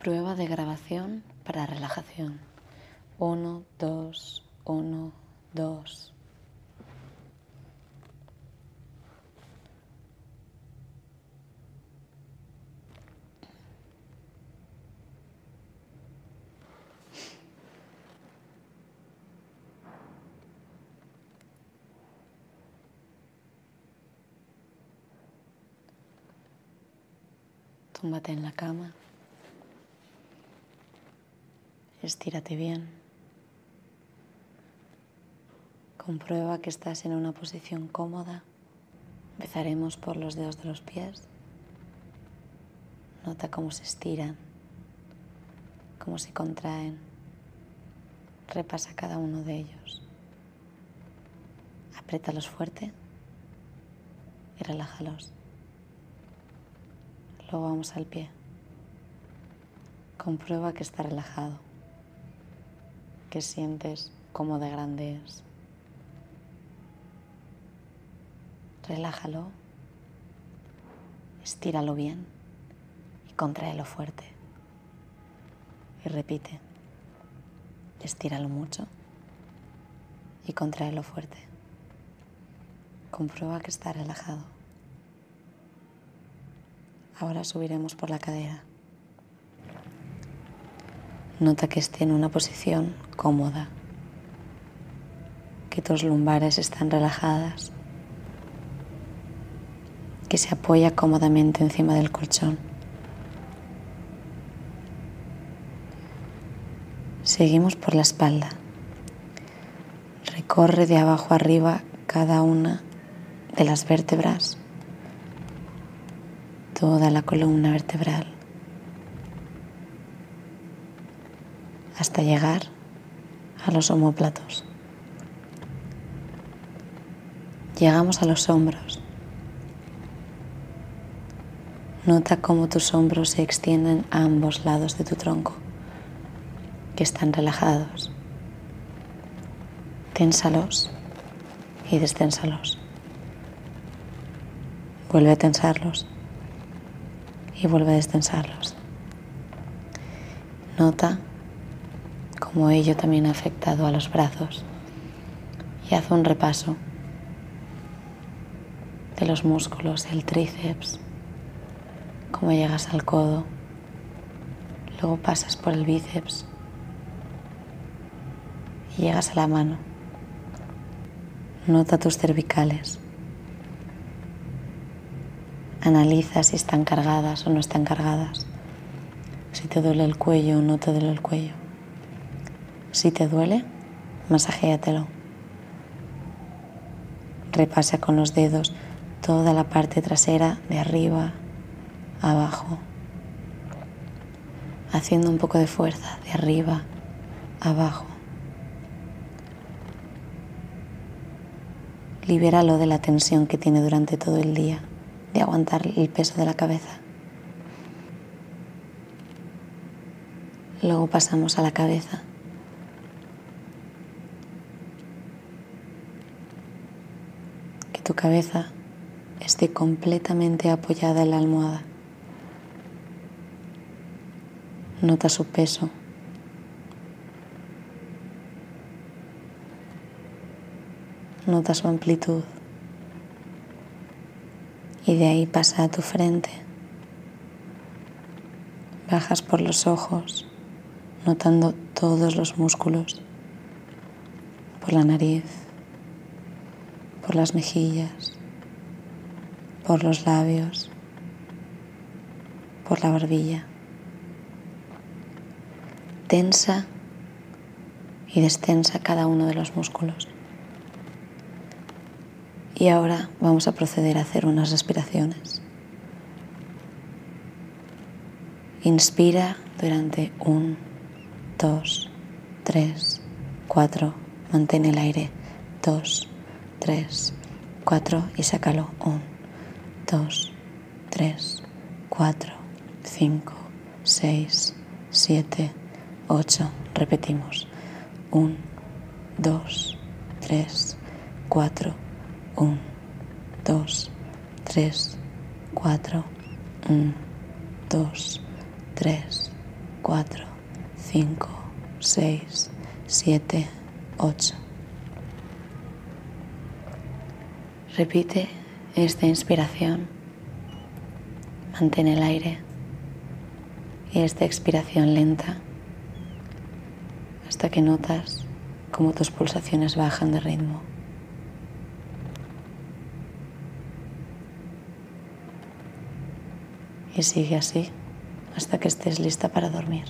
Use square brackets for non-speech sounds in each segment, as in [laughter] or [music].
Prueba de grabación para relajación. 1, 2, 1, 2. Túmbate en la cama. Estírate bien. Comprueba que estás en una posición cómoda. Empezaremos por los dedos de los pies. Nota cómo se estiran, cómo se contraen. Repasa cada uno de ellos. Apriétalos fuerte y relájalos. Luego vamos al pie. Comprueba que está relajado, que sientes cómo de grande es. Relájalo, estíralo bien y contraelo fuerte. Y repite, estíralo mucho y contraelo fuerte. Comprueba que está relajado. Ahora subiremos por la cadera. Nota que esté en una posición cómoda, que tus lumbares están relajadas, que se apoya cómodamente encima del colchón. Seguimos por la espalda. Recorre de abajo arriba cada una de las vértebras toda la columna vertebral hasta llegar a los homóplatos. Llegamos a los hombros. Nota cómo tus hombros se extienden a ambos lados de tu tronco, que están relajados. Ténsalos y desténsalos. Vuelve a tensarlos y vuelve a destensarlos. Nota cómo ello también ha afectado a los brazos y haz un repaso de los músculos del tríceps, cómo llegas al codo, luego pasas por el bíceps y llegas a la mano. Nota tus cervicales. Analiza si están cargadas o no están cargadas. Si te duele el cuello o no te duele el cuello. Si te duele, masajéatelo. Repasa con los dedos toda la parte trasera de arriba, abajo, haciendo un poco de fuerza de arriba, abajo. Libéralo de la tensión que tiene durante todo el día de aguantar el peso de la cabeza. Luego pasamos a la cabeza. Que tu cabeza esté completamente apoyada en la almohada. Nota su peso. Nota su amplitud y de ahí pasa a tu frente. Bajas por los ojos, notando todos los músculos, por la nariz, por las mejillas, por los labios, por la barbilla. Tensa y destensa cada uno de los músculos. Y ahora vamos a proceder a hacer unas respiraciones. Inspira durante un, dos, tres, cuatro. Mantén el aire. Dos, tres, cuatro y sácalo. Un, dos, tres, cuatro, cinco, seis, siete, ocho. Repetimos. Un, dos, tres, cuatro 1, 2, 3, 4, 1, 2, 3, 4, 5, 6, 7, 8. Repite esta inspiración. Mantén el aire y esta expiración lenta hasta que notas cómo tus pulsaciones bajan de ritmo. Y sigue así hasta que estés lista para dormir.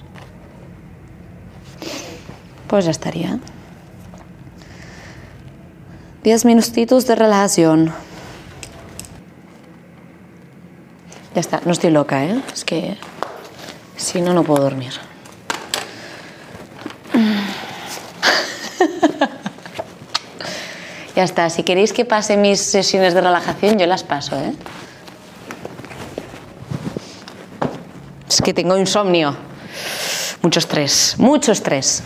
Pues ya estaría. Diez minutitos de relajación. Ya está, no estoy loca, ¿eh? Es que si no, no puedo dormir. [laughs] ya está, si queréis que pase mis sesiones de relajación, yo las paso, ¿eh? Es que tengo insomnio, mucho estrés, mucho estrés.